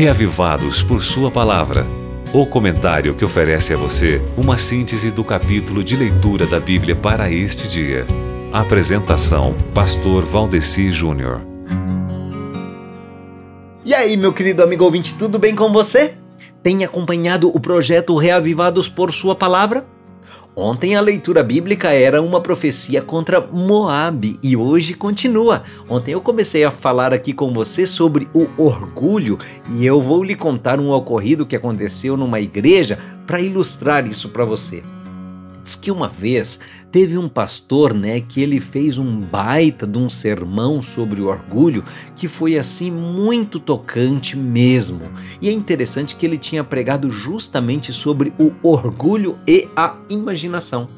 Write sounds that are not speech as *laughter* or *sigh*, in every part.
Reavivados por Sua Palavra. O comentário que oferece a você uma síntese do capítulo de leitura da Bíblia para este dia. Apresentação: Pastor Valdeci Júnior. E aí, meu querido amigo ouvinte, tudo bem com você? Tem acompanhado o projeto Reavivados por Sua Palavra? Ontem a leitura bíblica era uma profecia contra Moab e hoje continua. Ontem eu comecei a falar aqui com você sobre o orgulho e eu vou lhe contar um ocorrido que aconteceu numa igreja para ilustrar isso para você. Diz que uma vez teve um pastor, né, que ele fez um baita de um sermão sobre o orgulho que foi assim muito tocante mesmo. E é interessante que ele tinha pregado justamente sobre o orgulho e a imaginação.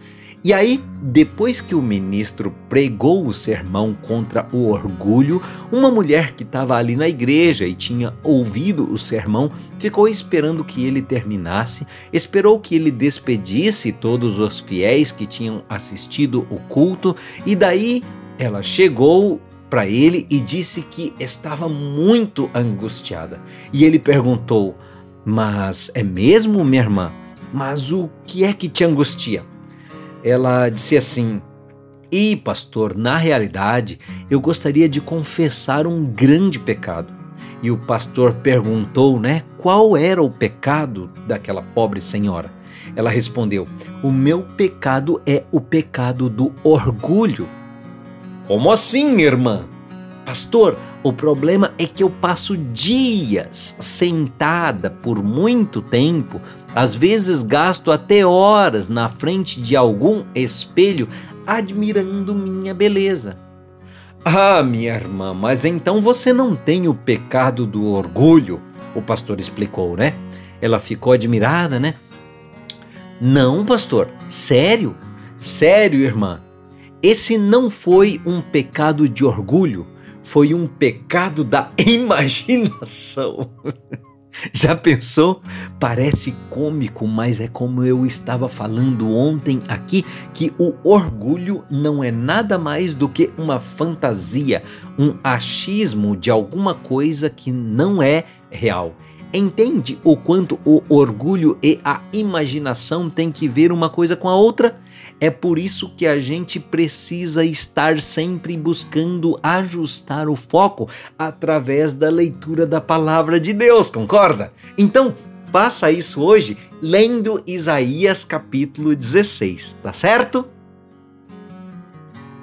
E aí, depois que o ministro pregou o sermão contra o orgulho, uma mulher que estava ali na igreja e tinha ouvido o sermão ficou esperando que ele terminasse, esperou que ele despedisse todos os fiéis que tinham assistido o culto e daí ela chegou para ele e disse que estava muito angustiada. E ele perguntou: Mas é mesmo, minha irmã? Mas o que é que te angustia? Ela disse assim: E, pastor, na realidade, eu gostaria de confessar um grande pecado. E o pastor perguntou, né, qual era o pecado daquela pobre senhora. Ela respondeu: O meu pecado é o pecado do orgulho. Como assim, irmã? Pastor, o problema é que eu passo dias sentada por muito tempo, às vezes gasto até horas na frente de algum espelho admirando minha beleza. Ah, minha irmã, mas então você não tem o pecado do orgulho, o pastor explicou, né? Ela ficou admirada, né? Não, pastor, sério? Sério, irmã. Esse não foi um pecado de orgulho, foi um pecado da *laughs* imaginação. Já pensou? Parece cômico, mas é como eu estava falando ontem aqui que o orgulho não é nada mais do que uma fantasia, um achismo de alguma coisa que não é real. Entende o quanto o orgulho e a imaginação têm que ver uma coisa com a outra? É por isso que a gente precisa estar sempre buscando ajustar o foco através da leitura da palavra de Deus, concorda? Então, faça isso hoje lendo Isaías capítulo 16, tá certo?